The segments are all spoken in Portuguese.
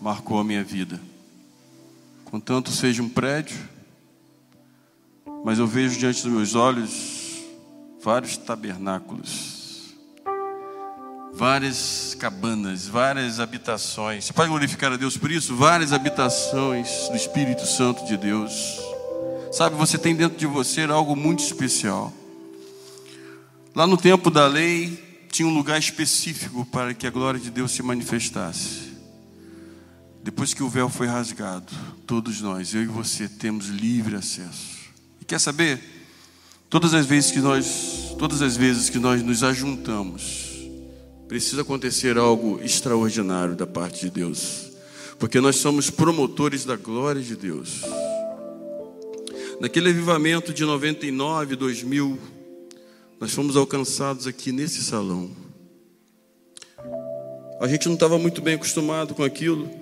marcou a minha vida. Contanto seja um prédio, mas eu vejo diante dos meus olhos vários tabernáculos, várias cabanas, várias habitações. Você pode glorificar a Deus por isso? Várias habitações do Espírito Santo de Deus. Sabe, você tem dentro de você algo muito especial. Lá no tempo da lei, tinha um lugar específico para que a glória de Deus se manifestasse. Depois que o véu foi rasgado, todos nós, eu e você, temos livre acesso. E quer saber? Todas as vezes que nós, todas as vezes que nós nos ajuntamos, precisa acontecer algo extraordinário da parte de Deus, porque nós somos promotores da glória de Deus. Naquele avivamento de 99, 2000, nós fomos alcançados aqui nesse salão. A gente não estava muito bem acostumado com aquilo.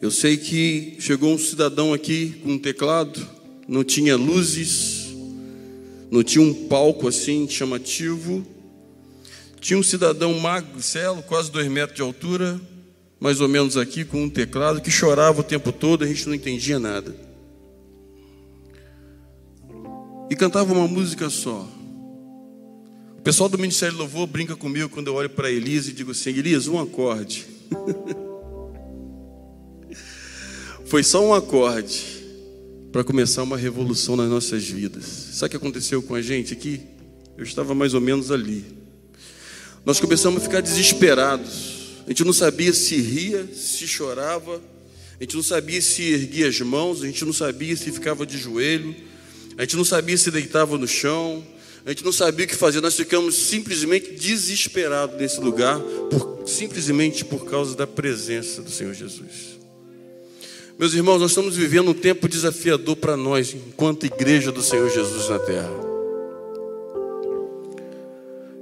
Eu sei que chegou um cidadão aqui com um teclado, não tinha luzes, não tinha um palco assim chamativo. Tinha um cidadão magro, celo, quase dois metros de altura, mais ou menos aqui, com um teclado, que chorava o tempo todo, a gente não entendia nada. E cantava uma música só. O pessoal do Ministério Louvor brinca comigo quando eu olho para Elisa e digo assim: Elisa, um acorde. Foi só um acorde para começar uma revolução nas nossas vidas. Sabe o que aconteceu com a gente aqui? Eu estava mais ou menos ali. Nós começamos a ficar desesperados. A gente não sabia se ria, se chorava, a gente não sabia se erguia as mãos, a gente não sabia se ficava de joelho, a gente não sabia se deitava no chão, a gente não sabia o que fazer. Nós ficamos simplesmente desesperados nesse lugar, por, simplesmente por causa da presença do Senhor Jesus. Meus irmãos, nós estamos vivendo um tempo desafiador para nós, enquanto igreja do Senhor Jesus na terra.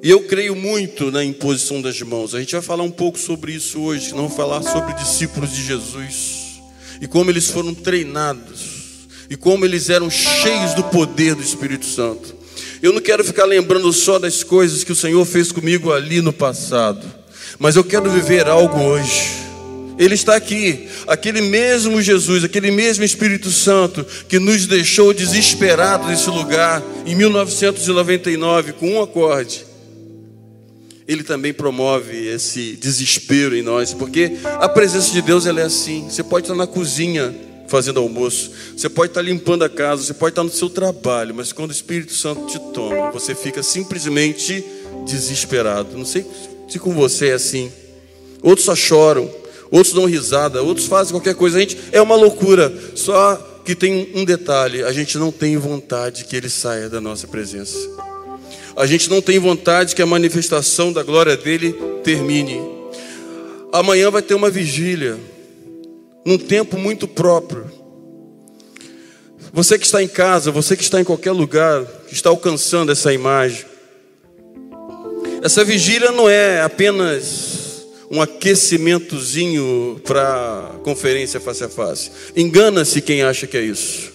E eu creio muito na imposição das mãos. A gente vai falar um pouco sobre isso hoje, não falar sobre discípulos de Jesus e como eles foram treinados e como eles eram cheios do poder do Espírito Santo. Eu não quero ficar lembrando só das coisas que o Senhor fez comigo ali no passado, mas eu quero viver algo hoje. Ele está aqui, aquele mesmo Jesus, aquele mesmo Espírito Santo que nos deixou desesperados nesse lugar em 1999 com um acorde. Ele também promove esse desespero em nós, porque a presença de Deus ela é assim. Você pode estar na cozinha fazendo almoço, você pode estar limpando a casa, você pode estar no seu trabalho, mas quando o Espírito Santo te toma, você fica simplesmente desesperado. Não sei se com você é assim. Outros só choram, outros dão risada, outros fazem qualquer coisa. A gente é uma loucura. Só que tem um detalhe: a gente não tem vontade que ele saia da nossa presença. A gente não tem vontade que a manifestação da glória dele termine. Amanhã vai ter uma vigília, num tempo muito próprio. Você que está em casa, você que está em qualquer lugar, que está alcançando essa imagem. Essa vigília não é apenas um aquecimentozinho para conferência face a face. Engana-se quem acha que é isso.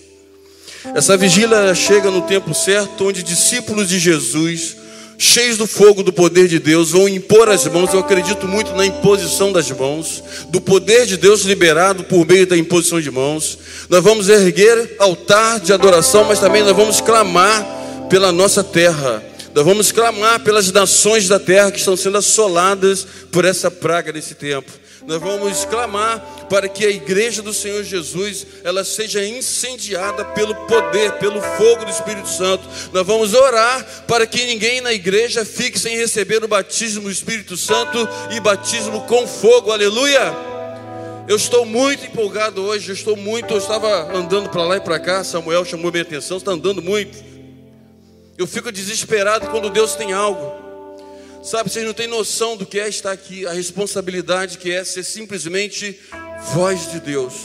Essa vigília chega no tempo certo, onde discípulos de Jesus, cheios do fogo do poder de Deus, vão impor as mãos. Eu acredito muito na imposição das mãos, do poder de Deus liberado por meio da imposição de mãos. Nós vamos erguer altar de adoração, mas também nós vamos clamar pela nossa terra nós vamos clamar pelas nações da terra que estão sendo assoladas por essa praga nesse tempo. Nós vamos clamar para que a igreja do Senhor Jesus ela seja incendiada pelo poder, pelo fogo do Espírito Santo. Nós vamos orar para que ninguém na igreja fique sem receber o batismo do Espírito Santo e batismo com fogo. Aleluia! Eu estou muito empolgado hoje, eu estou muito, eu estava andando para lá e para cá, Samuel chamou minha atenção, está andando muito. Eu fico desesperado quando Deus tem algo. Sabe, vocês não têm noção do que é estar aqui, a responsabilidade que é ser simplesmente voz de Deus.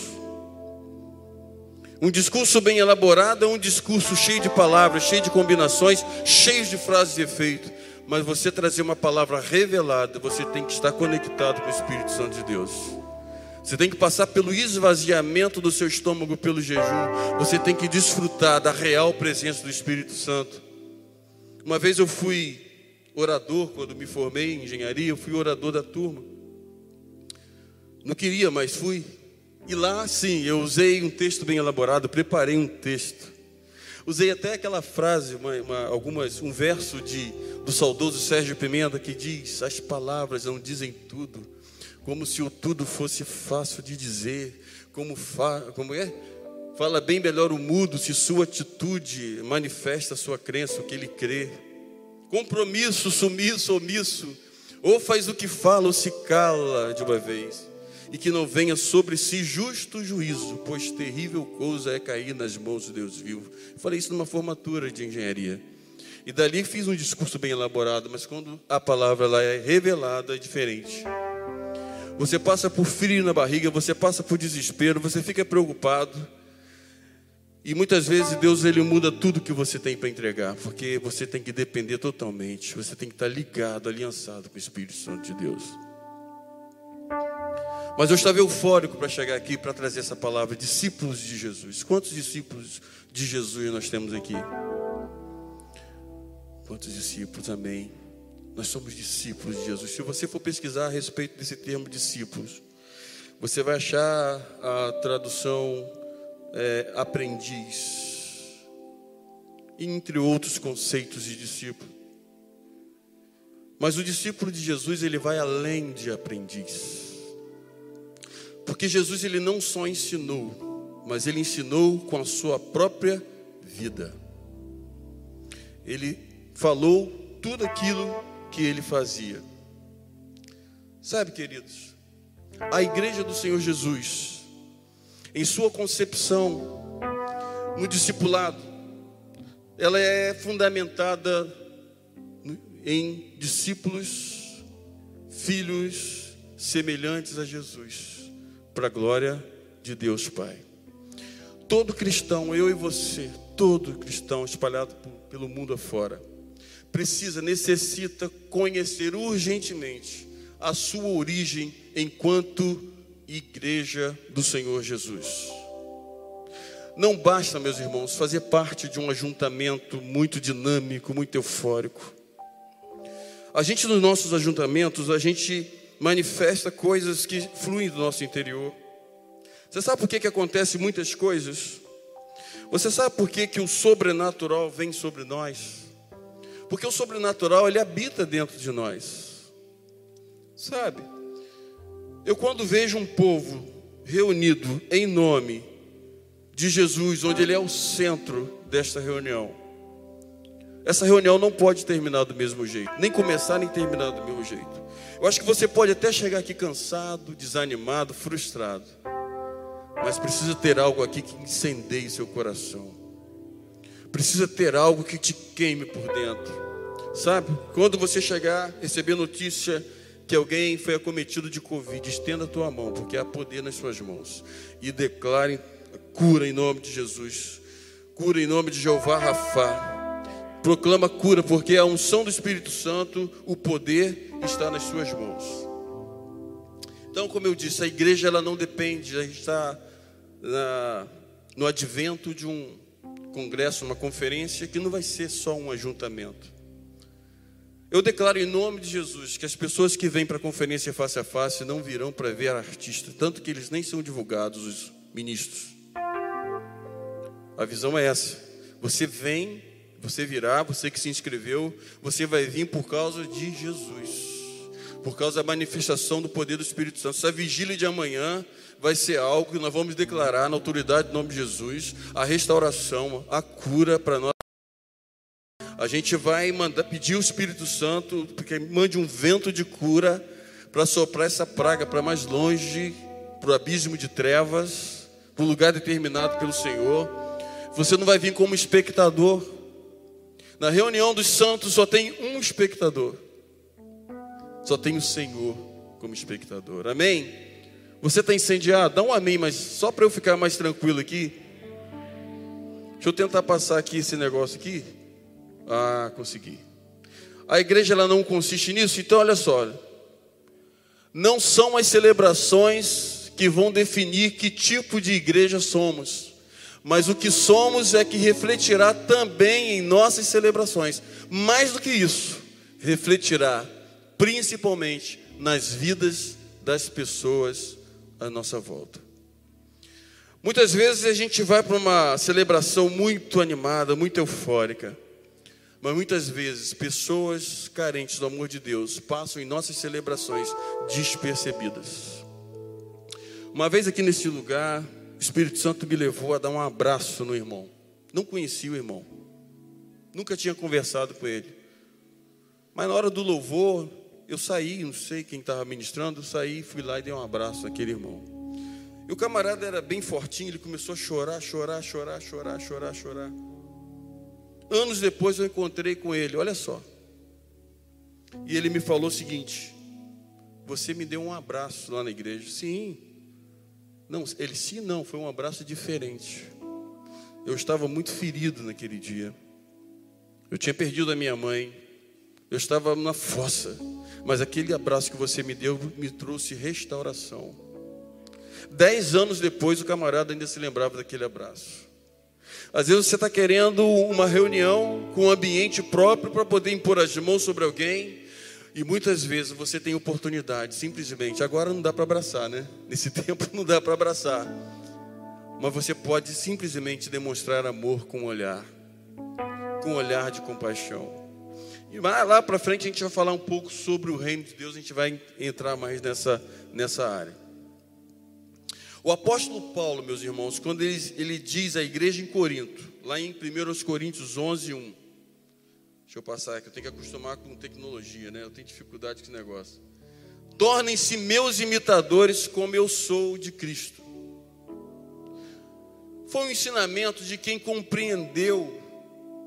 Um discurso bem elaborado é um discurso cheio de palavras, cheio de combinações, cheio de frases de efeito. Mas você trazer uma palavra revelada, você tem que estar conectado com o Espírito Santo de Deus. Você tem que passar pelo esvaziamento do seu estômago pelo jejum. Você tem que desfrutar da real presença do Espírito Santo. Uma vez eu fui orador, quando me formei em engenharia, eu fui orador da turma. Não queria, mas fui. E lá, sim, eu usei um texto bem elaborado, preparei um texto. Usei até aquela frase, uma, uma, algumas, um verso de, do saudoso Sérgio Pimenta que diz: As palavras não dizem tudo, como se o tudo fosse fácil de dizer, como, fa, como é? Fala bem melhor o mudo se sua atitude manifesta a sua crença, o que ele crê. Compromisso, sumiço, omisso, ou faz o que fala ou se cala de uma vez e que não venha sobre si justo juízo, pois terrível coisa é cair nas mãos de Deus vivo. Falei isso numa formatura de engenharia. E dali fiz um discurso bem elaborado, mas quando a palavra lá é revelada é diferente. Você passa por frio na barriga, você passa por desespero, você fica preocupado. E muitas vezes Deus ele muda tudo que você tem para entregar, porque você tem que depender totalmente, você tem que estar ligado, aliançado com o Espírito Santo de Deus. Mas eu estava eufórico para chegar aqui para trazer essa palavra, discípulos de Jesus. Quantos discípulos de Jesus nós temos aqui? Quantos discípulos, amém. Nós somos discípulos de Jesus. Se você for pesquisar a respeito desse termo discípulos, você vai achar a tradução é, aprendiz, entre outros conceitos de discípulo. Mas o discípulo de Jesus, ele vai além de aprendiz. Porque Jesus ele não só ensinou, mas ele ensinou com a sua própria vida. Ele falou tudo aquilo que ele fazia. Sabe, queridos, a igreja do Senhor Jesus, em sua concepção, no discipulado, ela é fundamentada em discípulos, filhos semelhantes a Jesus para a glória de Deus Pai. Todo cristão, eu e você, todo cristão espalhado pelo mundo afora, precisa, necessita conhecer urgentemente a sua origem enquanto igreja do Senhor Jesus. Não basta, meus irmãos, fazer parte de um ajuntamento muito dinâmico, muito eufórico. A gente, nos nossos ajuntamentos, a gente manifesta coisas que fluem do nosso interior. Você sabe por que, que acontece muitas coisas? Você sabe por que, que o sobrenatural vem sobre nós? Porque o sobrenatural ele habita dentro de nós. Sabe? Eu quando vejo um povo reunido em nome de Jesus, onde ele é o centro desta reunião, essa reunião não pode terminar do mesmo jeito, nem começar nem terminar do mesmo jeito. Eu acho que você pode até chegar aqui cansado, desanimado, frustrado. Mas precisa ter algo aqui que incendeie seu coração. Precisa ter algo que te queime por dentro. Sabe? Quando você chegar, receber notícia que alguém foi acometido de Covid, estenda a tua mão, porque há poder nas suas mãos. E declare cura em nome de Jesus. Cura em nome de Jeová Rafá proclama cura, porque a unção do Espírito Santo, o poder está nas suas mãos. Então, como eu disse, a igreja ela não depende, a gente está na, no advento de um congresso, uma conferência que não vai ser só um ajuntamento. Eu declaro em nome de Jesus que as pessoas que vêm para a conferência face a face não virão para ver artista, tanto que eles nem são divulgados, os ministros. A visão é essa. Você vem você virá, você que se inscreveu, você vai vir por causa de Jesus, por causa da manifestação do poder do Espírito Santo. Essa vigília de amanhã vai ser algo que nós vamos declarar na autoridade do nome de Jesus, a restauração, a cura para nós. A gente vai mandar pedir o Espírito Santo porque mande um vento de cura para soprar essa praga para mais longe, para o abismo de trevas, para o lugar determinado pelo Senhor. Você não vai vir como espectador, na reunião dos santos só tem um espectador. Só tem o Senhor como espectador. Amém? Você está incendiado? Dá um amém, mas só para eu ficar mais tranquilo aqui. Deixa eu tentar passar aqui esse negócio aqui. Ah, consegui. A igreja ela não consiste nisso, então olha só. Não são as celebrações que vão definir que tipo de igreja somos mas o que somos é que refletirá também em nossas celebrações. Mais do que isso, refletirá principalmente nas vidas das pessoas à nossa volta. Muitas vezes a gente vai para uma celebração muito animada, muito eufórica, mas muitas vezes pessoas carentes do amor de Deus passam em nossas celebrações despercebidas. Uma vez aqui nesse lugar, o Espírito Santo me levou a dar um abraço no irmão. Não conhecia o irmão, nunca tinha conversado com ele. Mas na hora do louvor, eu saí, não sei quem estava ministrando, saí, fui lá e dei um abraço naquele irmão. E o camarada era bem fortinho, ele começou a chorar, chorar, chorar, chorar, chorar, chorar. Anos depois eu encontrei com ele, olha só. E ele me falou o seguinte: Você me deu um abraço lá na igreja. Sim. Não, ele sim, não, foi um abraço diferente. Eu estava muito ferido naquele dia. Eu tinha perdido a minha mãe. Eu estava na fossa. Mas aquele abraço que você me deu me trouxe restauração. Dez anos depois, o camarada ainda se lembrava daquele abraço. Às vezes você está querendo uma reunião com um ambiente próprio para poder impor as mãos sobre alguém. E muitas vezes você tem oportunidade, simplesmente. Agora não dá para abraçar, né? Nesse tempo não dá para abraçar. Mas você pode simplesmente demonstrar amor com um olhar, com um olhar de compaixão. E lá para frente a gente vai falar um pouco sobre o reino de Deus, a gente vai entrar mais nessa, nessa área. O apóstolo Paulo, meus irmãos, quando ele, ele diz à igreja em Corinto, lá em 1 Coríntios 11, 1. Deixa eu passar aqui, eu tenho que acostumar com tecnologia, né? Eu tenho dificuldade com esse negócio. Tornem-se meus imitadores como eu sou de Cristo. Foi um ensinamento de quem compreendeu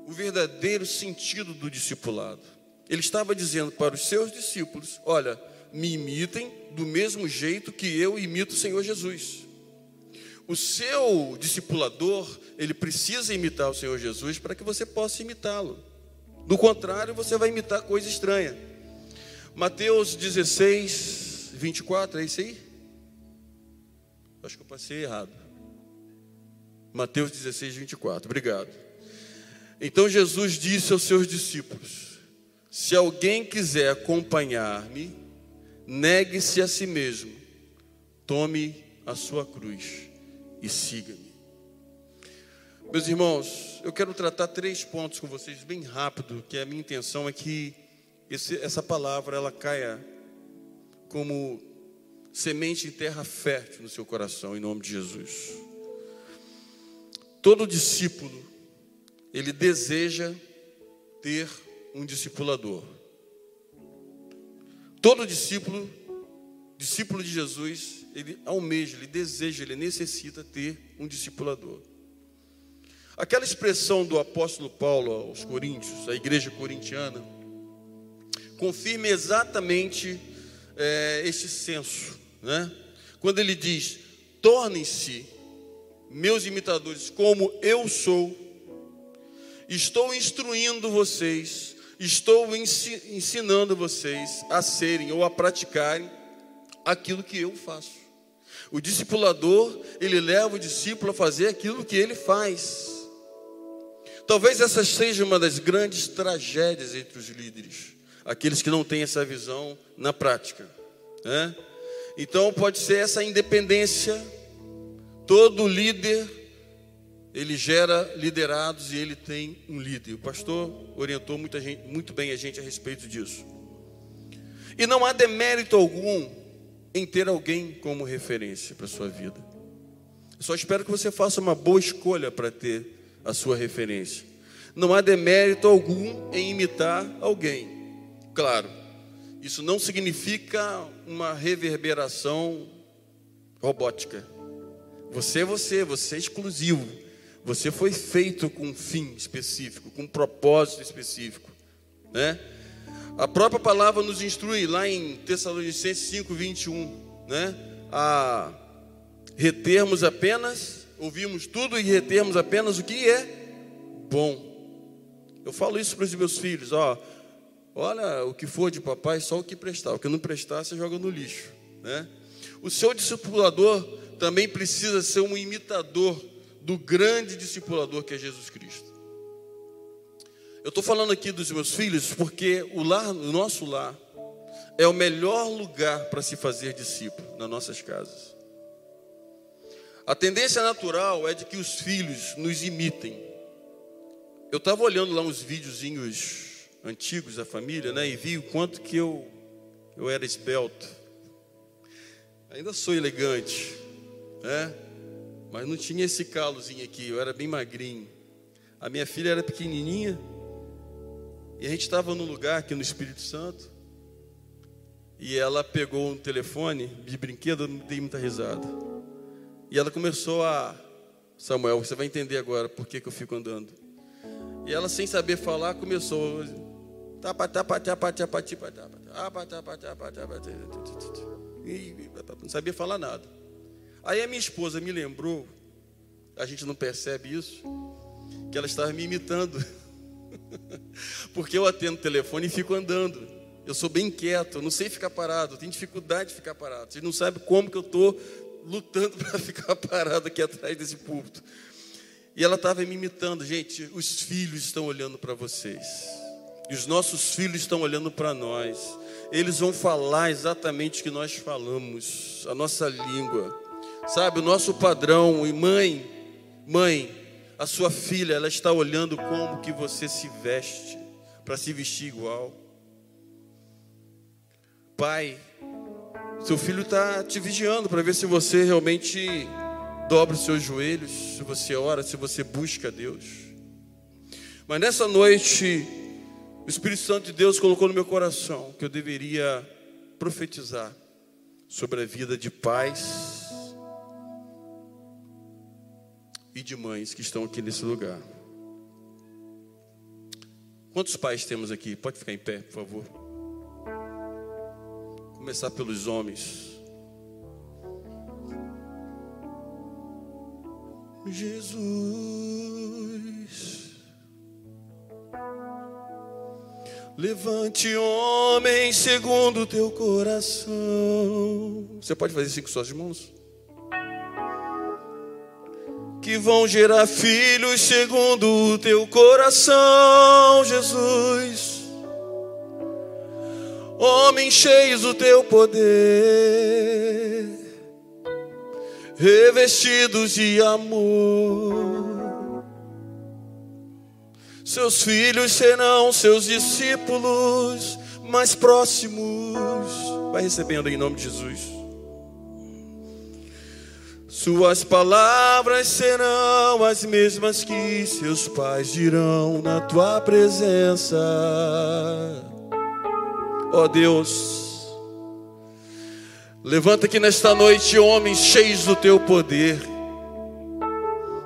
o verdadeiro sentido do discipulado. Ele estava dizendo para os seus discípulos: Olha, me imitem do mesmo jeito que eu imito o Senhor Jesus. O seu discipulador, ele precisa imitar o Senhor Jesus para que você possa imitá-lo. Do contrário, você vai imitar coisa estranha. Mateus 16, 24, é isso aí? Acho que eu passei errado. Mateus 16, 24, obrigado. Então Jesus disse aos seus discípulos: Se alguém quiser acompanhar-me, negue-se a si mesmo, tome a sua cruz e siga-me. Meus irmãos, eu quero tratar três pontos com vocês bem rápido, que a minha intenção é que esse, essa palavra ela caia como semente em terra fértil no seu coração, em nome de Jesus. Todo discípulo ele deseja ter um discipulador. Todo discípulo, discípulo de Jesus, ele almeja, ele deseja, ele necessita ter um discipulador. Aquela expressão do apóstolo Paulo aos Coríntios, a igreja corintiana, confirma exatamente é, este senso, né? Quando ele diz: tornem-se meus imitadores, como eu sou Estou instruindo vocês, estou ensinando vocês a serem ou a praticarem aquilo que eu faço. O discipulador, ele leva o discípulo a fazer aquilo que ele faz. Talvez essa seja uma das grandes tragédias entre os líderes, aqueles que não têm essa visão na prática. Né? Então pode ser essa independência. Todo líder ele gera liderados e ele tem um líder. O pastor orientou gente, muito bem a gente a respeito disso. E não há demérito algum em ter alguém como referência para a sua vida. Eu só espero que você faça uma boa escolha para ter a sua referência. Não há demérito algum em imitar alguém. Claro, isso não significa uma reverberação robótica. Você é você, você é exclusivo. Você foi feito com um fim específico, com um propósito específico, né? A própria palavra nos instrui lá em Tessalonicenses 5, 21, né? A retermos apenas, ouvimos tudo e retermos apenas o que é bom. Eu falo isso para os meus filhos, ó. Olha, o que for de papai, só o que prestar. O que não prestar, você joga no lixo, né? O seu discipulador também precisa ser um imitador do grande discipulador que é Jesus Cristo. Eu estou falando aqui dos meus filhos porque o lar, o nosso lar, é o melhor lugar para se fazer discípulo nas nossas casas. A tendência natural é de que os filhos nos imitem. Eu estava olhando lá uns videozinhos antigos da família, né, e vi o quanto que eu eu era esbelto. Ainda sou elegante, né? Mas não tinha esse calozinho aqui, eu era bem magrinho. A minha filha era pequenininha. E a gente estava num lugar aqui no Espírito Santo. E ela pegou um telefone de brinquedo, não dei muita risada. E ela começou a. Samuel, você vai entender agora por que, que eu fico andando. E ela, sem saber falar, começou. Não sabia falar nada. Aí a minha esposa me lembrou, a gente não percebe isso, que ela estava me imitando. Porque eu atendo o telefone e fico andando. Eu sou bem quieto, eu não sei ficar parado, eu tenho dificuldade de ficar parado. Vocês não sabem como que eu estou lutando para ficar parado aqui atrás desse púlpito. E ela estava me imitando, gente. Os filhos estão olhando para vocês, e os nossos filhos estão olhando para nós. Eles vão falar exatamente o que nós falamos, a nossa língua, sabe? O nosso padrão. E mãe, mãe, a sua filha, ela está olhando como que você se veste para se vestir igual. Pai, seu filho está te vigiando para ver se você realmente dobra os seus joelhos, se você ora, se você busca Deus. Mas nessa noite, o Espírito Santo de Deus colocou no meu coração que eu deveria profetizar sobre a vida de pais e de mães que estão aqui nesse lugar. Quantos pais temos aqui? Pode ficar em pé, por favor. Começar pelos homens. Jesus, levante homem segundo o teu coração. Você pode fazer isso com suas mãos? Que vão gerar filhos segundo o teu coração, Jesus. Homens cheios do teu poder, revestidos de amor. Seus filhos serão seus discípulos mais próximos. Vai recebendo em nome de Jesus. Suas palavras serão as mesmas que seus pais dirão na tua presença. Ó oh Deus, levanta aqui nesta noite homens cheios do teu poder.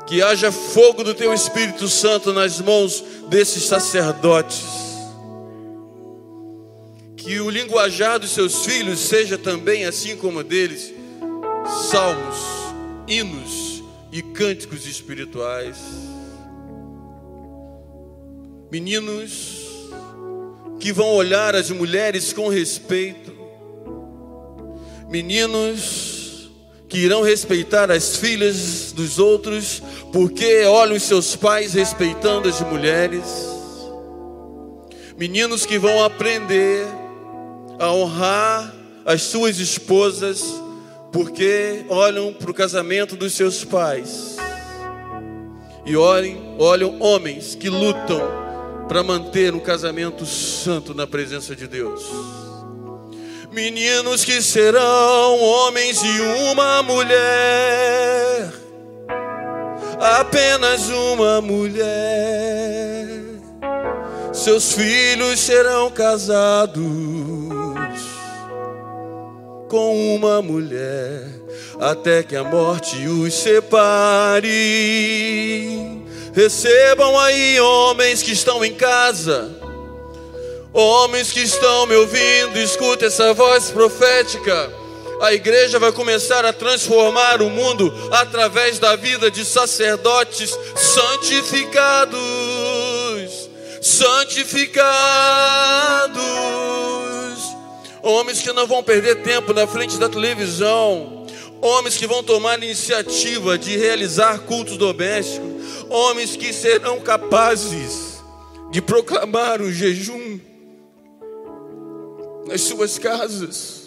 Que haja fogo do teu Espírito Santo nas mãos desses sacerdotes. Que o linguajar dos seus filhos seja também assim como deles, salmos hinos e cânticos espirituais. Meninos que vão olhar as mulheres com respeito. Meninos que irão respeitar as filhas dos outros, porque olham seus pais respeitando as mulheres. Meninos que vão aprender a honrar as suas esposas porque olham para o casamento dos seus pais e olhem, olham homens que lutam para manter um casamento santo na presença de Deus. Meninos que serão homens e uma mulher, apenas uma mulher. Seus filhos serão casados com uma mulher, até que a morte os separe. Recebam aí homens que estão em casa, homens que estão me ouvindo, escuta essa voz profética. A igreja vai começar a transformar o mundo através da vida de sacerdotes santificados. Santificados homens que não vão perder tempo na frente da televisão, homens que vão tomar iniciativa de realizar cultos domésticos, homens que serão capazes de proclamar o jejum nas suas casas,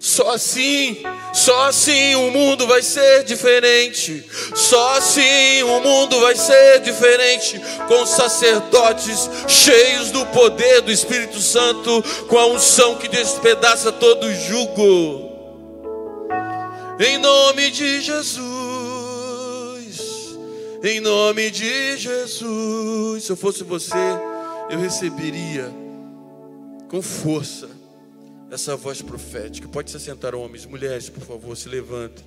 Só assim, só assim o mundo vai ser diferente. Só assim o mundo vai ser diferente. Com sacerdotes cheios do poder do Espírito Santo, com a unção que despedaça todo jugo. Em nome de Jesus. Em nome de Jesus. Se eu fosse você, eu receberia com força essa voz profética. Pode se assentar, homens, mulheres, por favor, se levantem.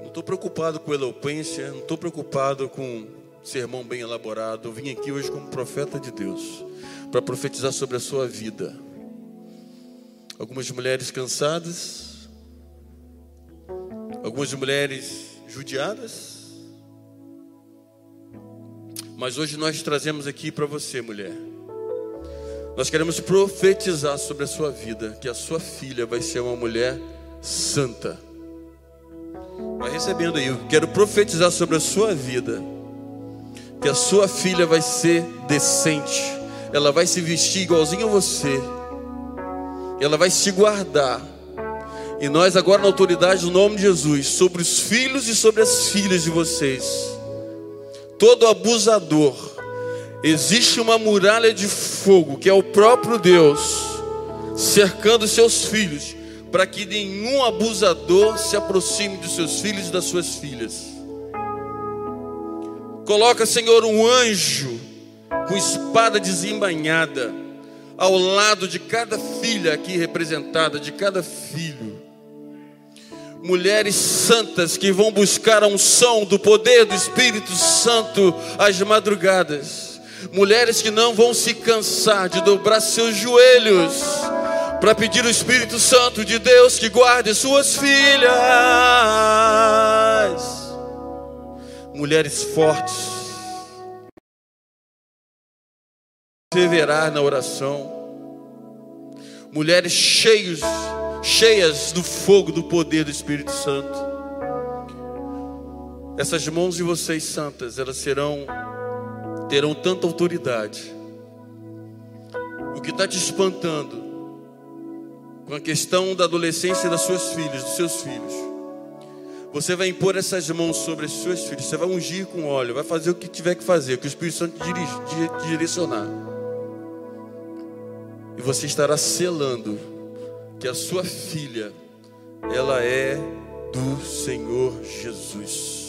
Não estou preocupado com eloquência, não estou preocupado com sermão bem elaborado. Eu vim aqui hoje como profeta de Deus para profetizar sobre a sua vida. Algumas mulheres cansadas, algumas mulheres judiadas, mas hoje nós trazemos aqui para você, mulher nós queremos profetizar sobre a sua vida que a sua filha vai ser uma mulher santa. Vai recebendo aí, eu quero profetizar sobre a sua vida que a sua filha vai ser decente. Ela vai se vestir igualzinho a você. Ela vai se guardar. E nós agora na autoridade do nome de Jesus, sobre os filhos e sobre as filhas de vocês, todo abusador, Existe uma muralha de fogo, que é o próprio Deus, cercando seus filhos, para que nenhum abusador se aproxime dos seus filhos e das suas filhas. Coloca, Senhor, um anjo com espada desembainhada ao lado de cada filha aqui representada, de cada filho. Mulheres santas que vão buscar a unção do poder do Espírito Santo às madrugadas mulheres que não vão se cansar de dobrar seus joelhos para pedir o Espírito Santo de Deus que guarde suas filhas, mulheres fortes, perseverar na oração, mulheres cheios, cheias do fogo do poder do Espírito Santo. Essas mãos de vocês santas, elas serão terão tanta autoridade. O que está te espantando com a questão da adolescência das suas filhas, dos seus filhos. Você vai impor essas mãos sobre as suas filhas, você vai ungir com óleo, vai fazer o que tiver que fazer, que o Espírito Santo te direcionar. E você estará selando que a sua filha, ela é do Senhor Jesus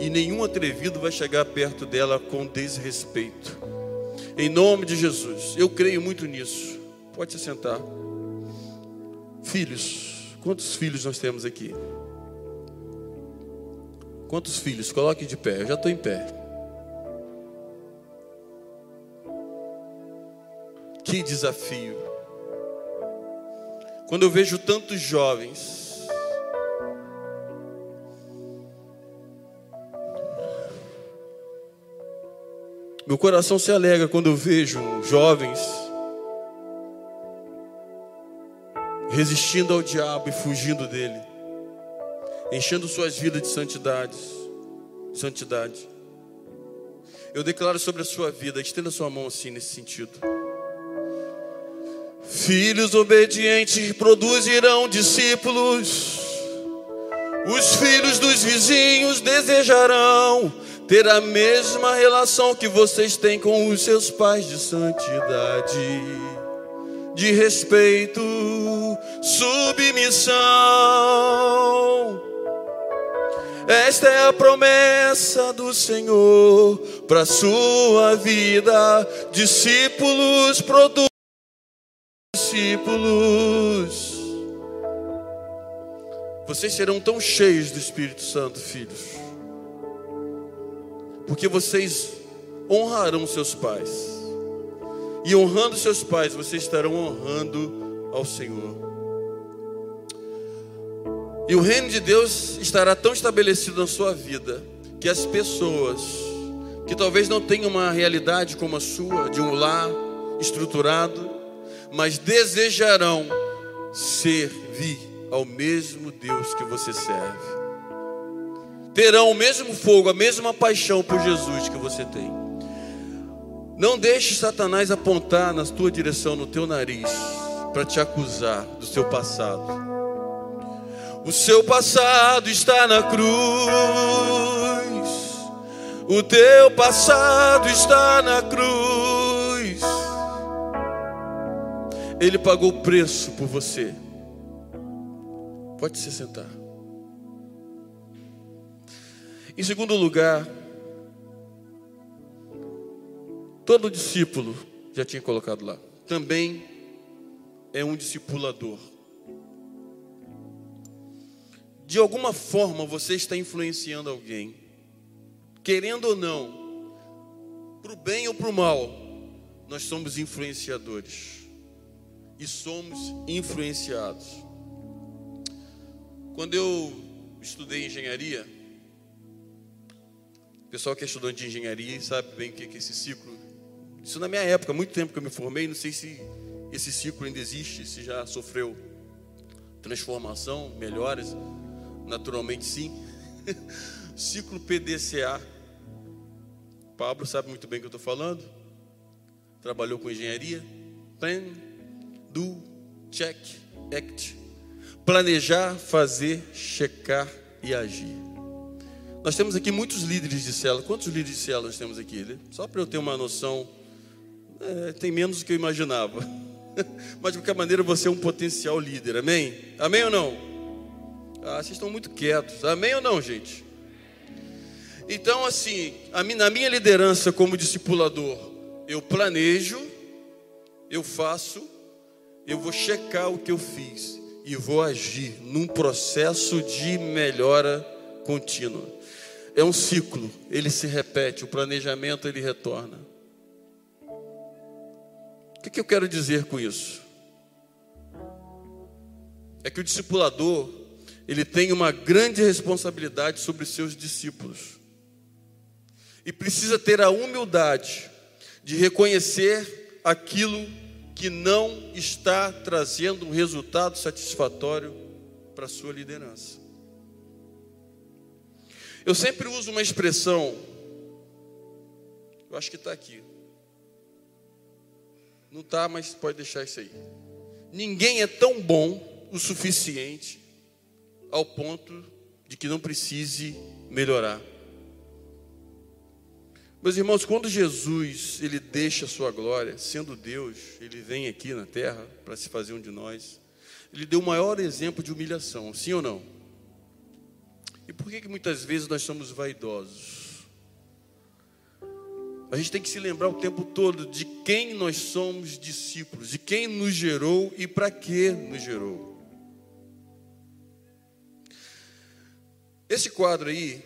e nenhum atrevido vai chegar perto dela com desrespeito. Em nome de Jesus, eu creio muito nisso. Pode se sentar. Filhos, quantos filhos nós temos aqui? Quantos filhos? Coloque de pé, eu já estou em pé. Que desafio. Quando eu vejo tantos jovens Meu coração se alegra quando eu vejo jovens resistindo ao diabo e fugindo dele, enchendo suas vidas de santidade, santidade. Eu declaro sobre a sua vida, estenda sua mão assim nesse sentido. Filhos obedientes produzirão discípulos. Os filhos dos vizinhos desejarão ter a mesma relação que vocês têm com os seus pais de santidade, de respeito, submissão. Esta é a promessa do Senhor para sua vida. Discípulos produzem discípulos. Vocês serão tão cheios do Espírito Santo, filhos porque vocês honrarão seus pais. E honrando seus pais, vocês estarão honrando ao Senhor. E o reino de Deus estará tão estabelecido na sua vida que as pessoas que talvez não tenham uma realidade como a sua, de um lar estruturado, mas desejarão servir ao mesmo Deus que você serve terão o mesmo fogo, a mesma paixão por Jesus que você tem. Não deixe Satanás apontar na tua direção, no teu nariz, para te acusar do seu passado. O seu passado está na cruz. O teu passado está na cruz. Ele pagou o preço por você. Pode se sentar. Em segundo lugar, todo discípulo, já tinha colocado lá, também é um discipulador. De alguma forma você está influenciando alguém, querendo ou não, para o bem ou para o mal, nós somos influenciadores e somos influenciados. Quando eu estudei engenharia, pessoal que é estudante de engenharia sabe bem o que é esse ciclo. Isso na minha época, muito tempo que eu me formei, não sei se esse ciclo ainda existe, se já sofreu transformação, melhores, naturalmente sim. ciclo PDCA. Pablo sabe muito bem o que eu estou falando. Trabalhou com engenharia. Plan, do, check, act. Planejar, fazer, checar e agir. Nós temos aqui muitos líderes de célula. Quantos líderes de célula nós temos aqui? Só para eu ter uma noção, é, tem menos do que eu imaginava. Mas de qualquer maneira você é um potencial líder, amém? Amém ou não? Ah, vocês estão muito quietos, amém ou não, gente? Então, assim, na minha liderança como discipulador, eu planejo, eu faço, eu vou checar o que eu fiz e vou agir num processo de melhora contínua. É um ciclo, ele se repete, o planejamento ele retorna. O que, que eu quero dizer com isso? É que o discipulador, ele tem uma grande responsabilidade sobre seus discípulos. E precisa ter a humildade de reconhecer aquilo que não está trazendo um resultado satisfatório para a sua liderança. Eu sempre uso uma expressão, eu acho que está aqui. Não está, mas pode deixar isso aí. Ninguém é tão bom o suficiente ao ponto de que não precise melhorar. Meus irmãos, quando Jesus ele deixa a sua glória, sendo Deus, ele vem aqui na terra para se fazer um de nós. Ele deu o maior exemplo de humilhação, sim ou não? E por que, que muitas vezes nós somos vaidosos? A gente tem que se lembrar o tempo todo de quem nós somos discípulos, de quem nos gerou e para que nos gerou. Esse quadro aí,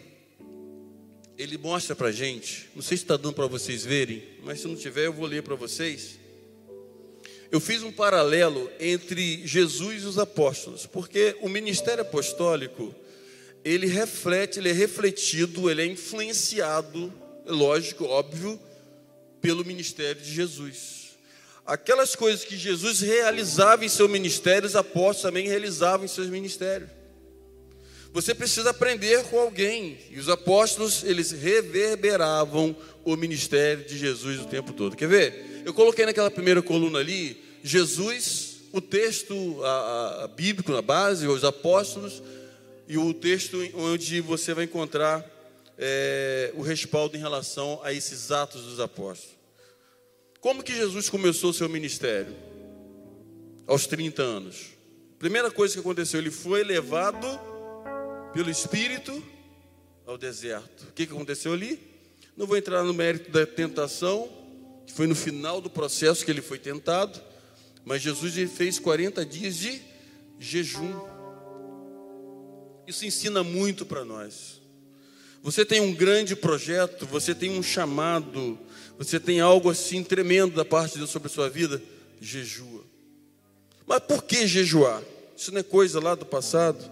ele mostra para gente, não sei se está dando para vocês verem, mas se não tiver eu vou ler para vocês. Eu fiz um paralelo entre Jesus e os apóstolos, porque o ministério apostólico, ele reflete, ele é refletido, ele é influenciado lógico, óbvio, pelo ministério de Jesus. Aquelas coisas que Jesus realizava em seu ministério, os apóstolos também realizavam em seus ministérios. Você precisa aprender com alguém. E os apóstolos, eles reverberavam o ministério de Jesus o tempo todo. Quer ver? Eu coloquei naquela primeira coluna ali, Jesus, o texto a, a, bíblico na base, os apóstolos, e o texto onde você vai encontrar é, o respaldo em relação a esses atos dos apóstolos. Como que Jesus começou o seu ministério? Aos 30 anos. Primeira coisa que aconteceu, ele foi levado pelo Espírito ao deserto. O que, que aconteceu ali? Não vou entrar no mérito da tentação, que foi no final do processo que ele foi tentado, mas Jesus fez 40 dias de jejum. Isso ensina muito para nós. Você tem um grande projeto, você tem um chamado, você tem algo assim tremendo da parte de Deus sobre a sua vida, jejua. Mas por que jejuar? Isso não é coisa lá do passado.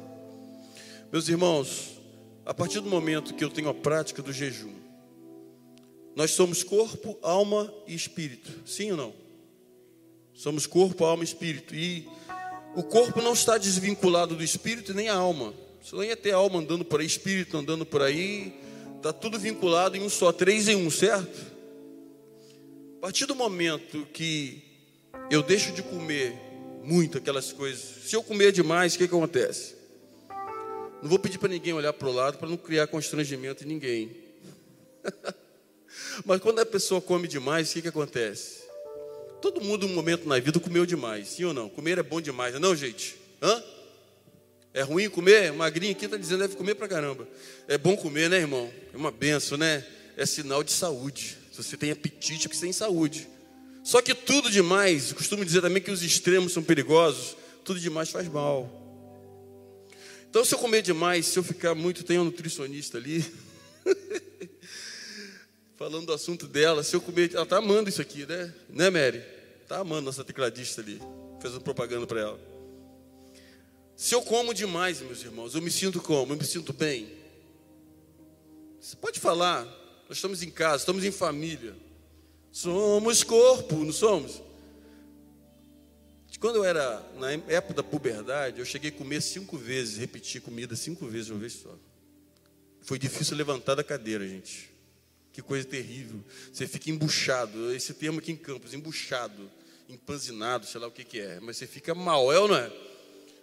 Meus irmãos, a partir do momento que eu tenho a prática do jejum, nós somos corpo, alma e espírito. Sim ou não? Somos corpo, alma e espírito. E o corpo não está desvinculado do espírito nem a alma. Senão ia ter alma andando por aí, espírito andando por aí. Está tudo vinculado em um só, três em um, certo? A partir do momento que eu deixo de comer muito aquelas coisas. Se eu comer demais, o que, que acontece? Não vou pedir para ninguém olhar para o lado para não criar constrangimento em ninguém. Mas quando a pessoa come demais, o que, que acontece? Todo mundo, um momento na vida, comeu demais, sim ou não? Comer é bom demais, não, gente? Hã? É ruim comer? Magrinho aqui está dizendo deve comer para caramba. É bom comer, né, irmão? É uma benção, né? É sinal de saúde. Se você tem apetite, é porque você tem saúde. Só que tudo demais, costumo dizer também que os extremos são perigosos, tudo demais faz mal. Então, se eu comer demais, se eu ficar muito, tem um nutricionista ali, falando do assunto dela, se eu comer, ela está amando isso aqui, né? Né, Mary? Está amando nossa tecladista ali, fazendo propaganda para ela. Se eu como demais, meus irmãos, eu me sinto como? Eu me sinto bem. Você pode falar, nós estamos em casa, estamos em família. Somos corpo, não somos? Quando eu era na época da puberdade, eu cheguei a comer cinco vezes, repetir comida cinco vezes uma vez só. Foi difícil levantar da cadeira, gente. Que coisa terrível. Você fica embuchado, esse termo aqui em Campos, embuchado, empanzinado, sei lá o que, que é. Mas você fica mal, é ou não é?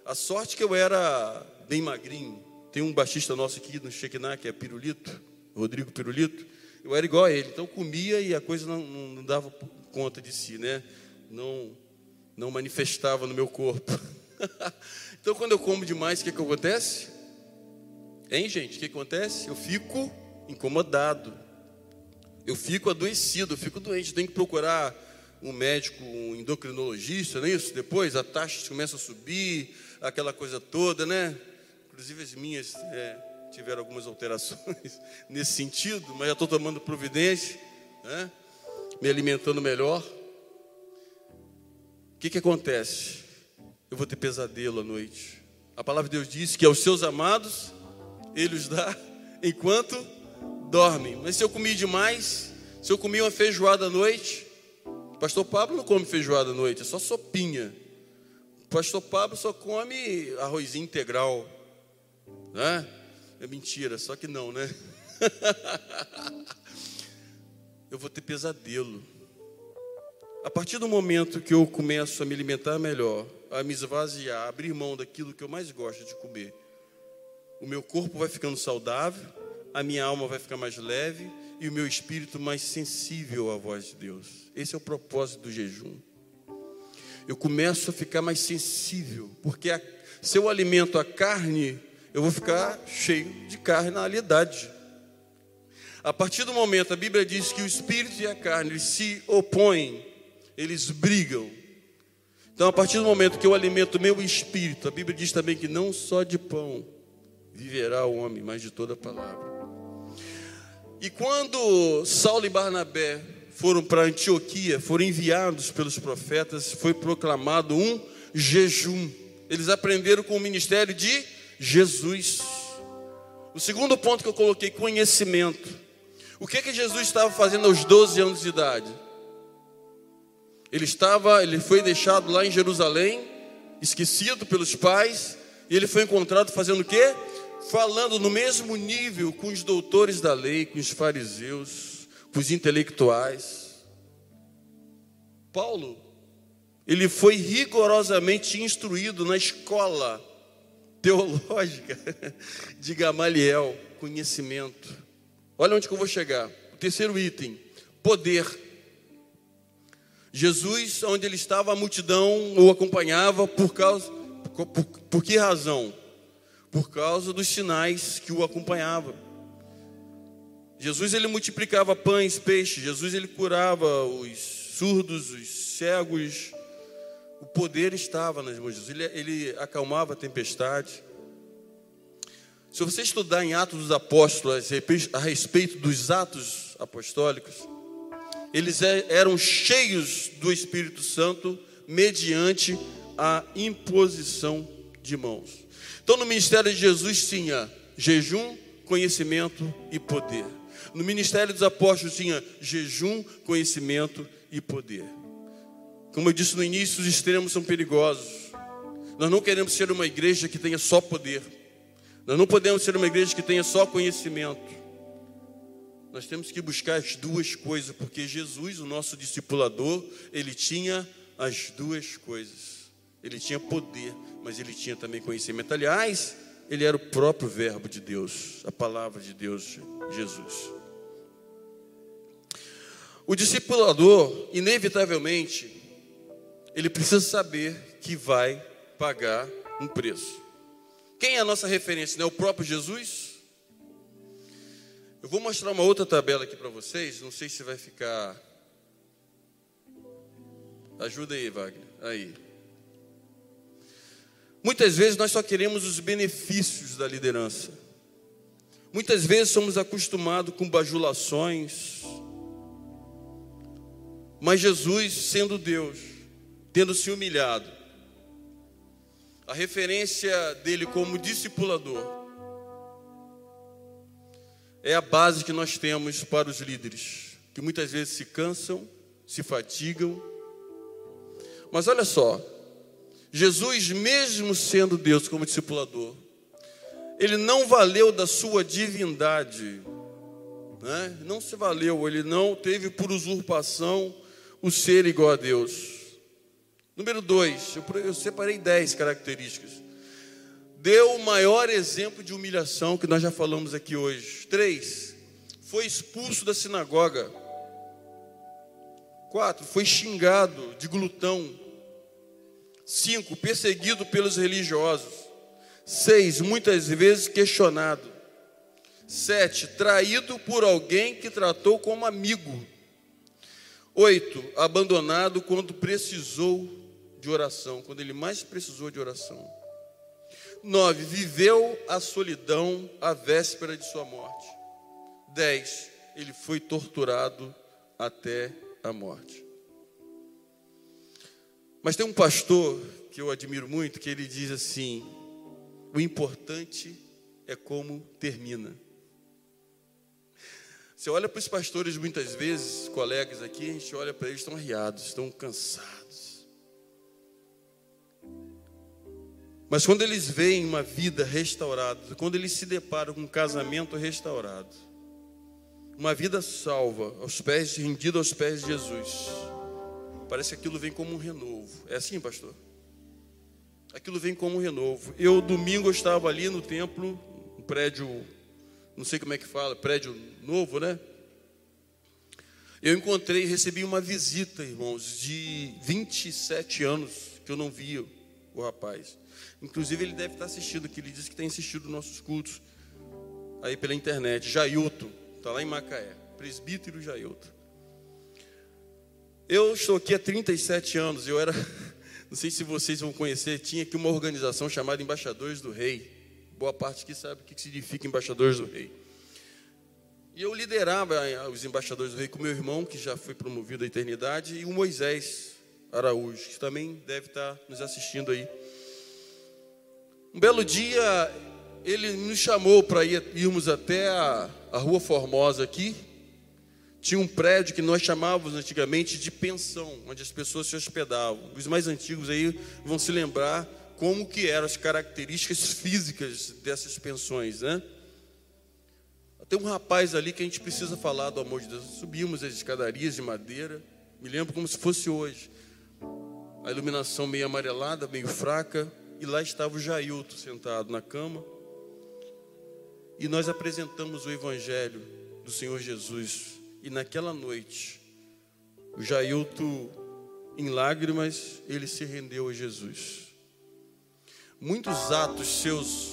A sorte que eu era bem magrinho. Tem um baixista nosso aqui no Shekinah, que é Pirulito, Rodrigo Pirulito. Eu era igual a ele, então comia e a coisa não, não, dava conta de si, né? Não, não manifestava no meu corpo. então, quando eu como demais, o que, que acontece? Hein, gente? O que acontece? Eu fico incomodado. Eu fico adoecido, eu fico doente. Tenho que procurar um médico, um endocrinologista, não é isso? Depois a taxa começa a subir, aquela coisa toda, né? Inclusive as minhas é, tiveram algumas alterações nesse sentido, mas já estou tomando providência, né? me alimentando melhor. O que, que acontece? Eu vou ter pesadelo à noite. A palavra de Deus diz que aos seus amados ele os dá enquanto dormem. Mas se eu comi demais, se eu comi uma feijoada à noite, Pastor Pablo não come feijoada à noite, é só sopinha. Pastor Pablo só come arrozinho integral. Né? É mentira, só que não, né? eu vou ter pesadelo. A partir do momento que eu começo a me alimentar melhor, a me esvaziar, a abrir mão daquilo que eu mais gosto de comer, o meu corpo vai ficando saudável, a minha alma vai ficar mais leve e o meu espírito mais sensível à voz de Deus. Esse é o propósito do jejum eu começo a ficar mais sensível, porque a, se eu alimento a carne, eu vou ficar cheio de carnalidade. A partir do momento, a Bíblia diz que o espírito e a carne se opõem, eles brigam. Então, a partir do momento que eu alimento meu espírito, a Bíblia diz também que não só de pão viverá o homem, mas de toda a palavra. E quando Saulo e Barnabé foram para Antioquia, foram enviados pelos profetas, foi proclamado um jejum. Eles aprenderam com o ministério de Jesus. O segundo ponto que eu coloquei, conhecimento. O que que Jesus estava fazendo aos 12 anos de idade? Ele estava, ele foi deixado lá em Jerusalém, esquecido pelos pais, e ele foi encontrado fazendo o quê? Falando no mesmo nível com os doutores da lei, com os fariseus, para os intelectuais. Paulo, ele foi rigorosamente instruído na escola teológica de Gamaliel, conhecimento. Olha onde que eu vou chegar. O terceiro item, poder. Jesus, onde ele estava, a multidão o acompanhava por causa por, por, por que razão? Por causa dos sinais que o acompanhavam. Jesus ele multiplicava pães, peixes, Jesus ele curava os surdos, os cegos. O poder estava nas mãos de Jesus, ele, ele acalmava a tempestade. Se você estudar em Atos dos Apóstolos a respeito dos atos apostólicos, eles é, eram cheios do Espírito Santo mediante a imposição de mãos. Então, no ministério de Jesus tinha jejum, conhecimento e poder. No ministério dos apóstolos tinha jejum, conhecimento e poder. Como eu disse no início, os extremos são perigosos. Nós não queremos ser uma igreja que tenha só poder. Nós não podemos ser uma igreja que tenha só conhecimento. Nós temos que buscar as duas coisas, porque Jesus, o nosso discipulador, ele tinha as duas coisas. Ele tinha poder, mas ele tinha também conhecimento. Aliás, ele era o próprio Verbo de Deus, a palavra de Deus, Jesus. O discipulador, inevitavelmente, ele precisa saber que vai pagar um preço. Quem é a nossa referência? Não é o próprio Jesus? Eu vou mostrar uma outra tabela aqui para vocês, não sei se vai ficar. Ajuda aí, Wagner. Aí. Muitas vezes nós só queremos os benefícios da liderança. Muitas vezes somos acostumados com bajulações. Mas Jesus, sendo Deus, tendo se humilhado, a referência dele como discipulador, é a base que nós temos para os líderes, que muitas vezes se cansam, se fatigam. Mas olha só, Jesus, mesmo sendo Deus como discipulador, ele não valeu da sua divindade, né? não se valeu, ele não teve por usurpação o ser igual a Deus. Número dois, eu, separei dez características. Deu o maior exemplo de humilhação que nós já falamos aqui hoje. Três, foi expulso da sinagoga. Quatro, foi xingado de glutão. Cinco, perseguido pelos religiosos. Seis, muitas vezes questionado. Sete, traído por alguém que tratou como amigo. Oito, abandonado quando precisou de oração, quando ele mais precisou de oração. Nove, viveu a solidão à véspera de sua morte. Dez, ele foi torturado até a morte. Mas tem um pastor que eu admiro muito que ele diz assim: o importante é como termina. Você olha para os pastores muitas vezes, colegas aqui, a gente olha para eles, estão arriados, estão cansados. Mas quando eles veem uma vida restaurada, quando eles se deparam com um casamento restaurado, uma vida salva, aos pés, rendida aos pés de Jesus, Parece que aquilo vem como um renovo. É assim, pastor? Aquilo vem como um renovo. Eu, domingo, eu estava ali no templo, um prédio, não sei como é que fala, prédio novo, né? Eu encontrei, recebi uma visita, irmãos, de 27 anos que eu não via o rapaz. Inclusive, ele deve estar assistindo aqui, ele disse que tem assistido nossos cultos aí pela internet. Jailton, está lá em Macaé, presbítero Jailton. Eu estou aqui há 37 anos, eu era, não sei se vocês vão conhecer, tinha aqui uma organização chamada Embaixadores do Rei. Boa parte aqui sabe o que significa Embaixadores do Rei. E eu liderava os Embaixadores do Rei com meu irmão, que já foi promovido à eternidade, e o Moisés Araújo, que também deve estar nos assistindo aí. Um belo dia, ele nos chamou para ir, irmos até a, a Rua Formosa aqui, tinha um prédio que nós chamávamos antigamente de pensão, onde as pessoas se hospedavam. Os mais antigos aí vão se lembrar como que eram as características físicas dessas pensões, né? Tem um rapaz ali que a gente precisa falar do amor de Deus. Subimos as escadarias de madeira, me lembro como se fosse hoje. A iluminação meio amarelada, meio fraca, e lá estava o Jailton sentado na cama. E nós apresentamos o evangelho do Senhor Jesus e naquela noite, o Jailton, em lágrimas, ele se rendeu a Jesus. Muitos atos seus,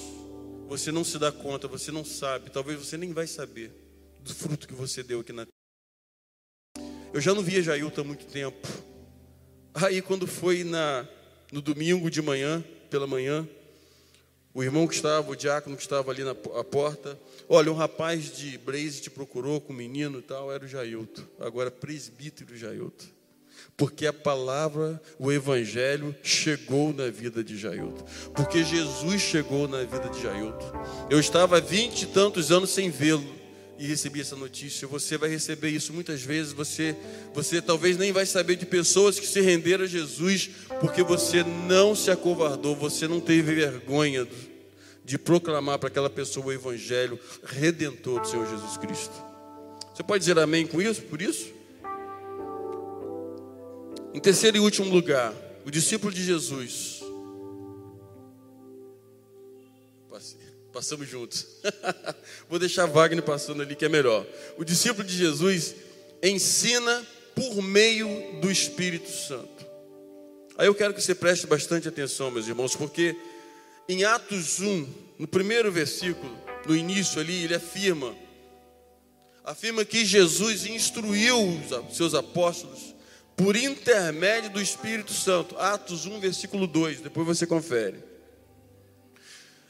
você não se dá conta, você não sabe, talvez você nem vai saber do fruto que você deu aqui na terra. Eu já não via Jailton há muito tempo. Aí, quando foi na, no domingo de manhã, pela manhã, o irmão que estava, o diácono que estava ali na porta, olha, um rapaz de blaze te procurou com o menino e tal, era o Jailton, agora presbítero Jailton. Porque a palavra, o evangelho chegou na vida de Jailton. Porque Jesus chegou na vida de Jailton. Eu estava há vinte e tantos anos sem vê-lo e recebi essa notícia. Você vai receber isso muitas vezes. Você, você talvez nem vai saber de pessoas que se renderam a Jesus porque você não se acovardou, você não teve vergonha de proclamar para aquela pessoa o evangelho redentor do Senhor Jesus Cristo. Você pode dizer amém com isso? Por isso? Em terceiro e último lugar, o discípulo de Jesus. Passamos juntos. Vou deixar Wagner passando ali que é melhor. O discípulo de Jesus ensina por meio do Espírito Santo. Aí eu quero que você preste bastante atenção, meus irmãos, porque em Atos 1, no primeiro versículo, no início ali, ele afirma afirma que Jesus instruiu os seus apóstolos por intermédio do Espírito Santo. Atos 1, versículo 2, depois você confere.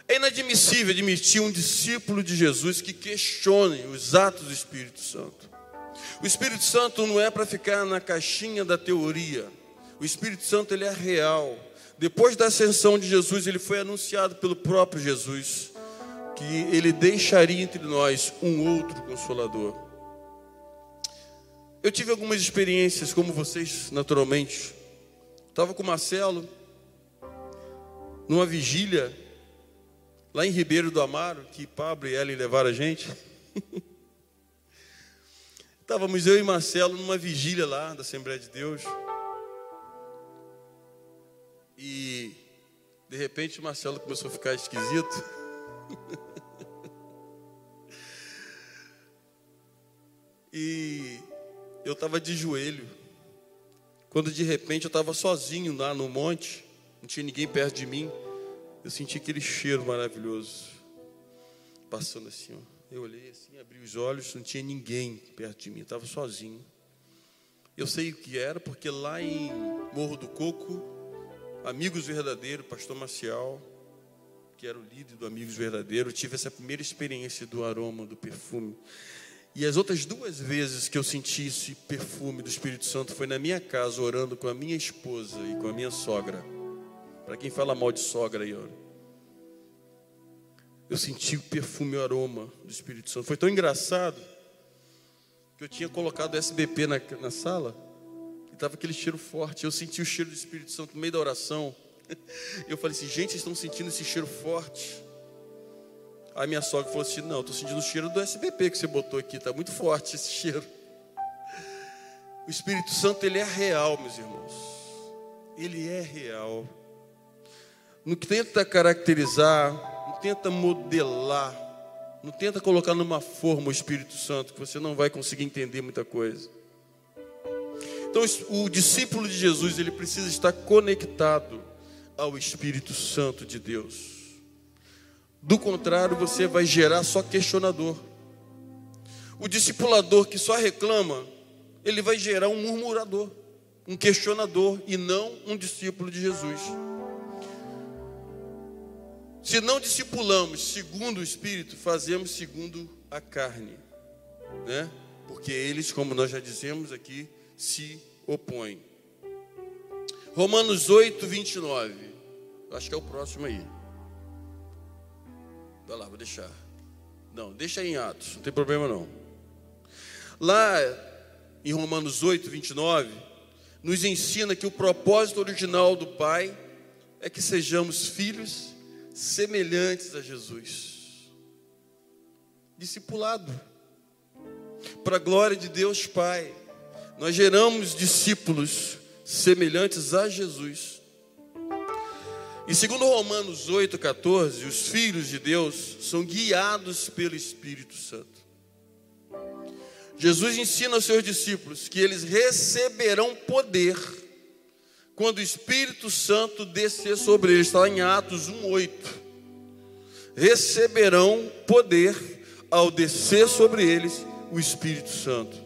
É inadmissível admitir um discípulo de Jesus que questione os atos do Espírito Santo. O Espírito Santo não é para ficar na caixinha da teoria. O Espírito Santo ele é real. Depois da ascensão de Jesus, ele foi anunciado pelo próprio Jesus que ele deixaria entre nós um outro consolador. Eu tive algumas experiências, como vocês, naturalmente. Estava com o Marcelo, numa vigília, lá em Ribeiro do Amaro, que Pablo e Ellen levaram a gente. Estávamos eu e Marcelo numa vigília lá da Assembleia de Deus. E de repente o Marcelo começou a ficar esquisito. e eu estava de joelho. Quando de repente eu estava sozinho lá no monte, não tinha ninguém perto de mim, eu senti aquele cheiro maravilhoso passando assim. Ó. Eu olhei assim, abri os olhos, não tinha ninguém perto de mim, estava sozinho. Eu sei o que era, porque lá em Morro do Coco, Amigos Verdadeiro, Pastor Marcial, que era o líder do Amigos Verdadeiro, tive essa primeira experiência do aroma, do perfume. E as outras duas vezes que eu senti esse perfume do Espírito Santo foi na minha casa, orando com a minha esposa e com a minha sogra. Para quem fala mal de sogra aí, olha. Eu senti o perfume o aroma do Espírito Santo. Foi tão engraçado que eu tinha colocado SBP na, na sala e estava aquele cheiro forte. Eu senti o cheiro do Espírito Santo no meio da oração. Eu falei assim, gente, vocês estão sentindo esse cheiro forte? Aí minha sogra falou assim, não, estou sentindo o cheiro do SBP que você botou aqui, está muito forte esse cheiro. O Espírito Santo, ele é real, meus irmãos. Ele é real. Não tenta caracterizar, não tenta modelar, não tenta colocar numa forma o Espírito Santo, que você não vai conseguir entender muita coisa. Então, o discípulo de Jesus, ele precisa estar conectado ao Espírito Santo de Deus. Do contrário, você vai gerar só questionador. O discipulador que só reclama, ele vai gerar um murmurador, um questionador e não um discípulo de Jesus. Se não discipulamos segundo o Espírito, fazemos segundo a carne, né? Porque eles, como nós já dizemos aqui, se opõem. Romanos 8, 29. Acho que é o próximo aí. Vai lá, vou deixar. Não, deixa aí em Atos, não tem problema não. Lá em Romanos 8, 29, nos ensina que o propósito original do Pai é que sejamos filhos semelhantes a Jesus. Discipulado. Para a glória de Deus Pai, nós geramos discípulos semelhantes a Jesus. E segundo Romanos 8,14, os filhos de Deus são guiados pelo Espírito Santo. Jesus ensina aos seus discípulos que eles receberão poder quando o Espírito Santo descer sobre eles. Está lá em Atos 1,8. Receberão poder ao descer sobre eles o Espírito Santo.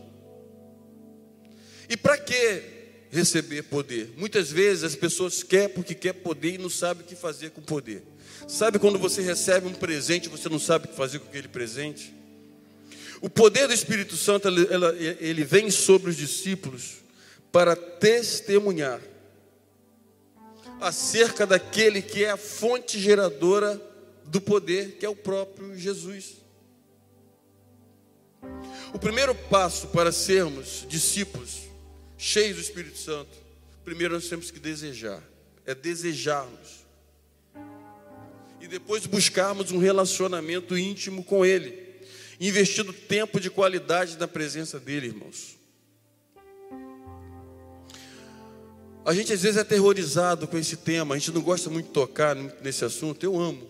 E para que receber poder? Muitas vezes as pessoas querem porque quer poder e não sabe o que fazer com o poder. Sabe quando você recebe um presente você não sabe o que fazer com aquele presente? O poder do Espírito Santo ele vem sobre os discípulos para testemunhar acerca daquele que é a fonte geradora do poder, que é o próprio Jesus. O primeiro passo para sermos discípulos cheios do Espírito Santo, primeiro nós temos que desejar, é desejarmos. E depois buscarmos um relacionamento íntimo com Ele, investindo tempo de qualidade na presença dEle, irmãos. A gente às vezes é aterrorizado com esse tema, a gente não gosta muito de tocar nesse assunto, eu amo.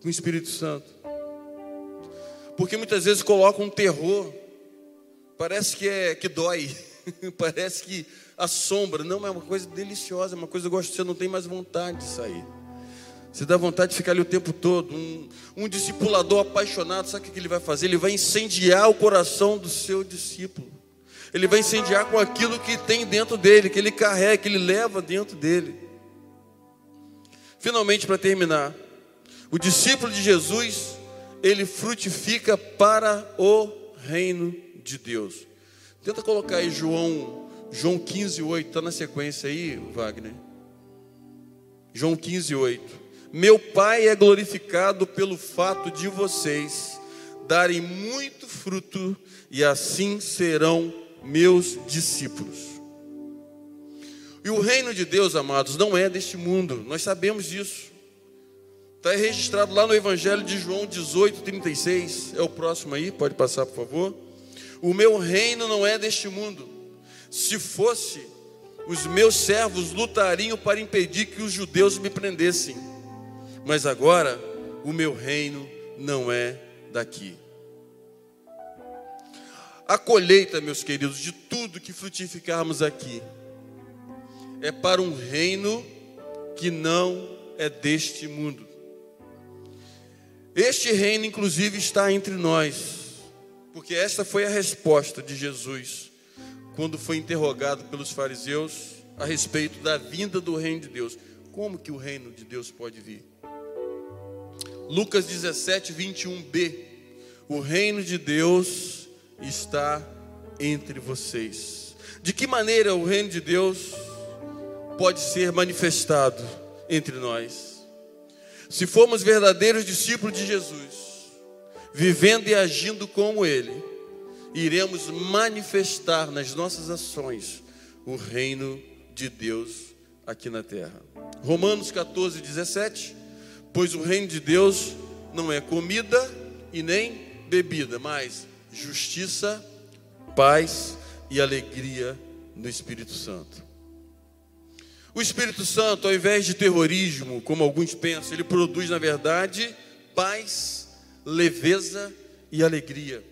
com o Espírito Santo. Porque muitas vezes colocam um terror, parece que é que dói, parece que assombra. Não, é uma coisa deliciosa, é uma coisa gostosa, você não tem mais vontade de sair. Você dá vontade de ficar ali o tempo todo. Um, um discipulador apaixonado, sabe o que ele vai fazer? Ele vai incendiar o coração do seu discípulo. Ele vai incendiar com aquilo que tem dentro dele, que ele carrega, que ele leva dentro dele. Finalmente, para terminar, o discípulo de Jesus, ele frutifica para o reino de Deus. Tenta colocar aí João, João 15, 8, está na sequência aí, Wagner. João 15, 8. Meu Pai é glorificado pelo fato de vocês darem muito fruto e assim serão meus discípulos. E o reino de Deus, amados, não é deste mundo, nós sabemos disso. Está registrado lá no Evangelho de João 18, 36. É o próximo aí, pode passar, por favor. O meu reino não é deste mundo. Se fosse, os meus servos lutariam para impedir que os judeus me prendessem mas agora o meu reino não é daqui. A colheita, meus queridos, de tudo que frutificarmos aqui, é para um reino que não é deste mundo. Este reino, inclusive, está entre nós, porque esta foi a resposta de Jesus quando foi interrogado pelos fariseus a respeito da vinda do reino de Deus. Como que o reino de Deus pode vir? Lucas 17, 21b. O reino de Deus está entre vocês. De que maneira o reino de Deus pode ser manifestado entre nós? Se formos verdadeiros discípulos de Jesus, vivendo e agindo como Ele, iremos manifestar nas nossas ações o reino de Deus aqui na terra. Romanos 14, 17 Pois o reino de Deus não é comida e nem bebida, mas justiça, paz e alegria no Espírito Santo. O Espírito Santo, ao invés de terrorismo, como alguns pensam, ele produz, na verdade, paz, leveza e alegria.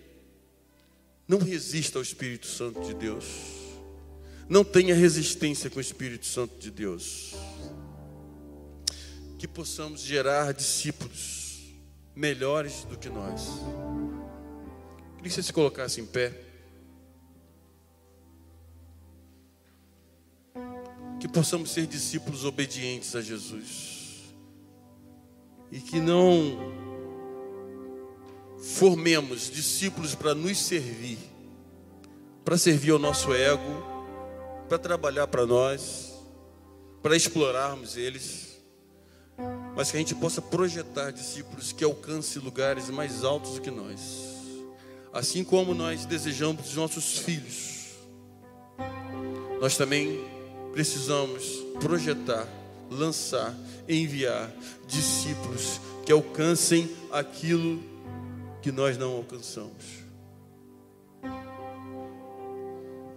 Não resista ao Espírito Santo de Deus. Não tenha resistência com o Espírito Santo de Deus que possamos gerar discípulos melhores do que nós. Queria que você se colocasse em pé. Que possamos ser discípulos obedientes a Jesus. E que não formemos discípulos para nos servir, para servir ao nosso ego, para trabalhar para nós, para explorarmos eles mas que a gente possa projetar discípulos que alcancem lugares mais altos do que nós, assim como nós desejamos dos nossos filhos, nós também precisamos projetar, lançar, enviar discípulos que alcancem aquilo que nós não alcançamos.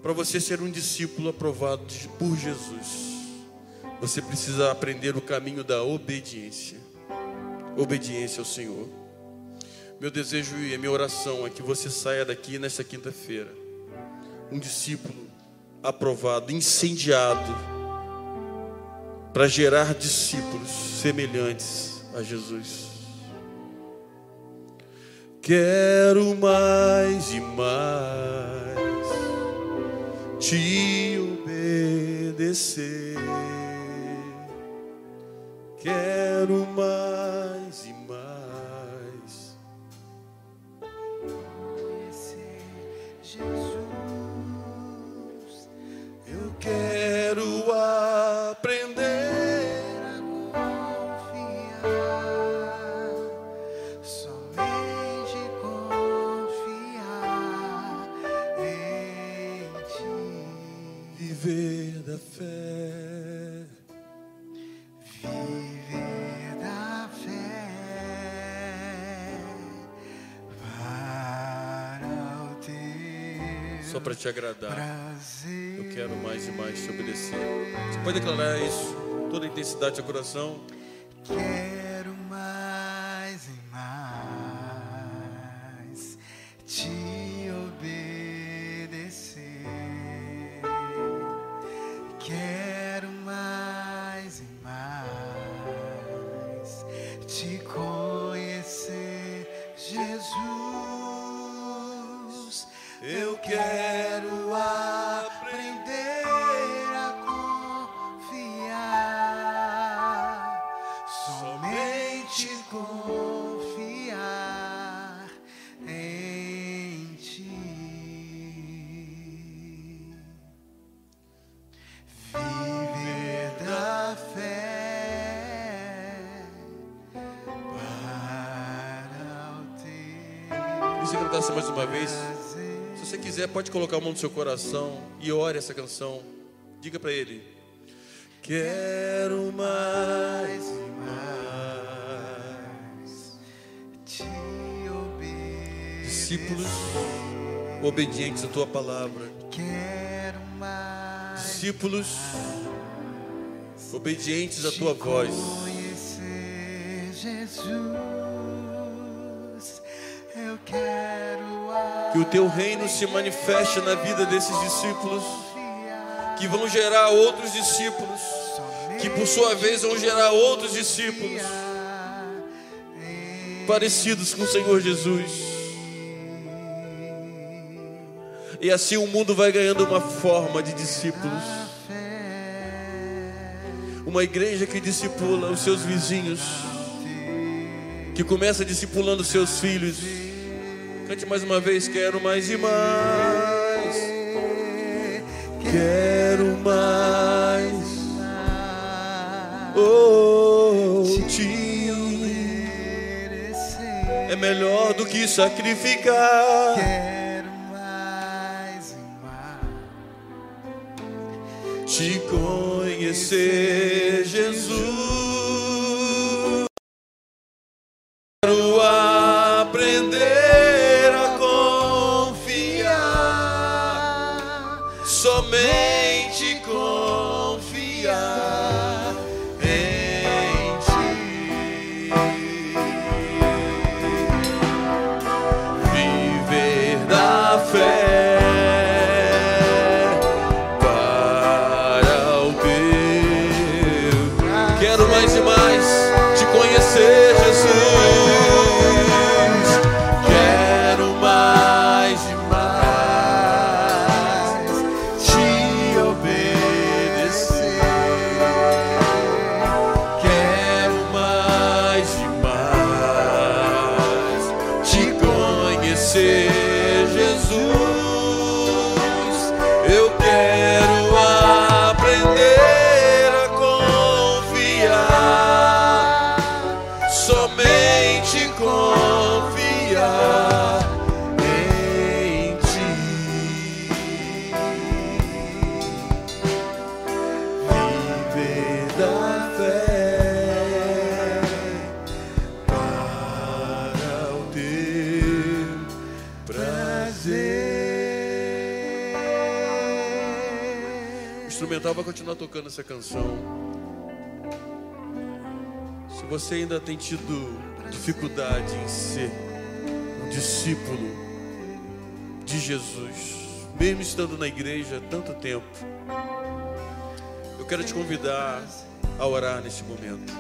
Para você ser um discípulo aprovado por Jesus, você precisa aprender o caminho da obediência. Obediência ao Senhor. Meu desejo e minha oração é que você saia daqui nesta quinta-feira, um discípulo aprovado, incendiado, para gerar discípulos semelhantes a Jesus. Quero mais e mais te obedecer. Quero mais te agradar. prazer. Eu quero mais e mais te obedecer. Você pode declarar isso, toda a intensidade do seu coração. Quero Se cantasse mais uma vez, se você quiser, pode colocar a mão no seu coração e ore essa canção. Diga para ele: Quero mais e mais. te obedecer. Discípulos obedientes à tua palavra. Quero mais Discípulos obedientes à tua voz. conhecer Jesus. Eu quero Que o teu reino se manifeste na vida desses discípulos, que vão gerar outros discípulos, que por sua vez vão gerar outros discípulos parecidos com o Senhor Jesus. E assim o mundo vai ganhando uma forma de discípulos. Uma igreja que discipula os seus vizinhos, que começa discipulando seus filhos. Cante mais uma vez, quero mais e mais. Quero mais. Oh, ti é melhor do que sacrificar. Quero mais e mais. Te conhecer, Jesus. Quero aprender tocando essa canção. Se você ainda tem tido dificuldade em ser um discípulo de Jesus, mesmo estando na igreja há tanto tempo, eu quero te convidar a orar nesse momento.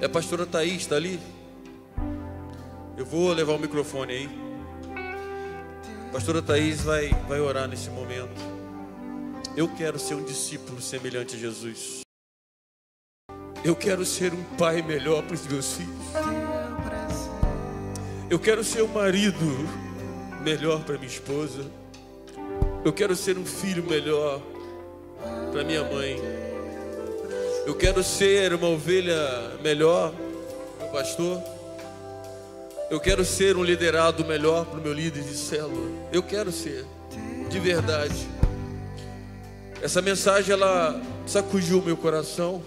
É a pastora Thaís, está ali? Eu vou levar o microfone aí. A pastora Thaís vai, vai orar nesse momento. Eu quero ser um discípulo semelhante a Jesus. Eu quero ser um pai melhor para os meus filhos. Eu quero ser um marido melhor para minha esposa. Eu quero ser um filho melhor para minha mãe. Eu quero ser uma ovelha melhor, meu pastor. Eu quero ser um liderado melhor para o meu líder de célula. Eu quero ser, de verdade. Essa mensagem ela sacudiu o meu coração,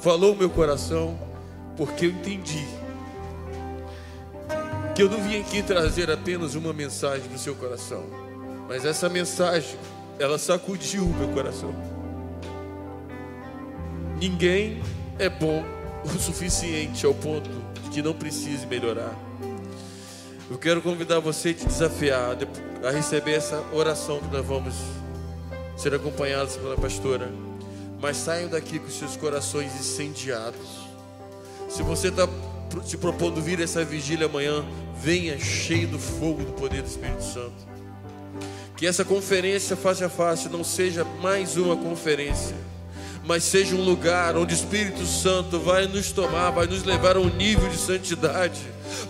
falou o meu coração, porque eu entendi que eu não vim aqui trazer apenas uma mensagem do seu coração, mas essa mensagem ela sacudiu o meu coração. Ninguém é bom o suficiente ao ponto de que não precise melhorar. Eu quero convidar você e te desafiar a a receber essa oração que nós vamos ser acompanhados pela pastora. Mas saiam daqui com seus corações incendiados. Se você está se propondo vir essa vigília amanhã, venha cheio do fogo do poder do Espírito Santo. Que essa conferência face a face não seja mais uma conferência, mas seja um lugar onde o Espírito Santo vai nos tomar, vai nos levar a um nível de santidade,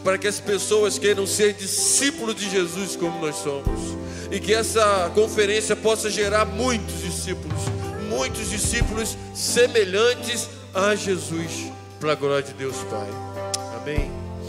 para que as pessoas queiram ser discípulos de Jesus como nós somos. E que essa conferência possa gerar muitos discípulos, muitos discípulos semelhantes a Jesus, para a glória de Deus Pai. Amém.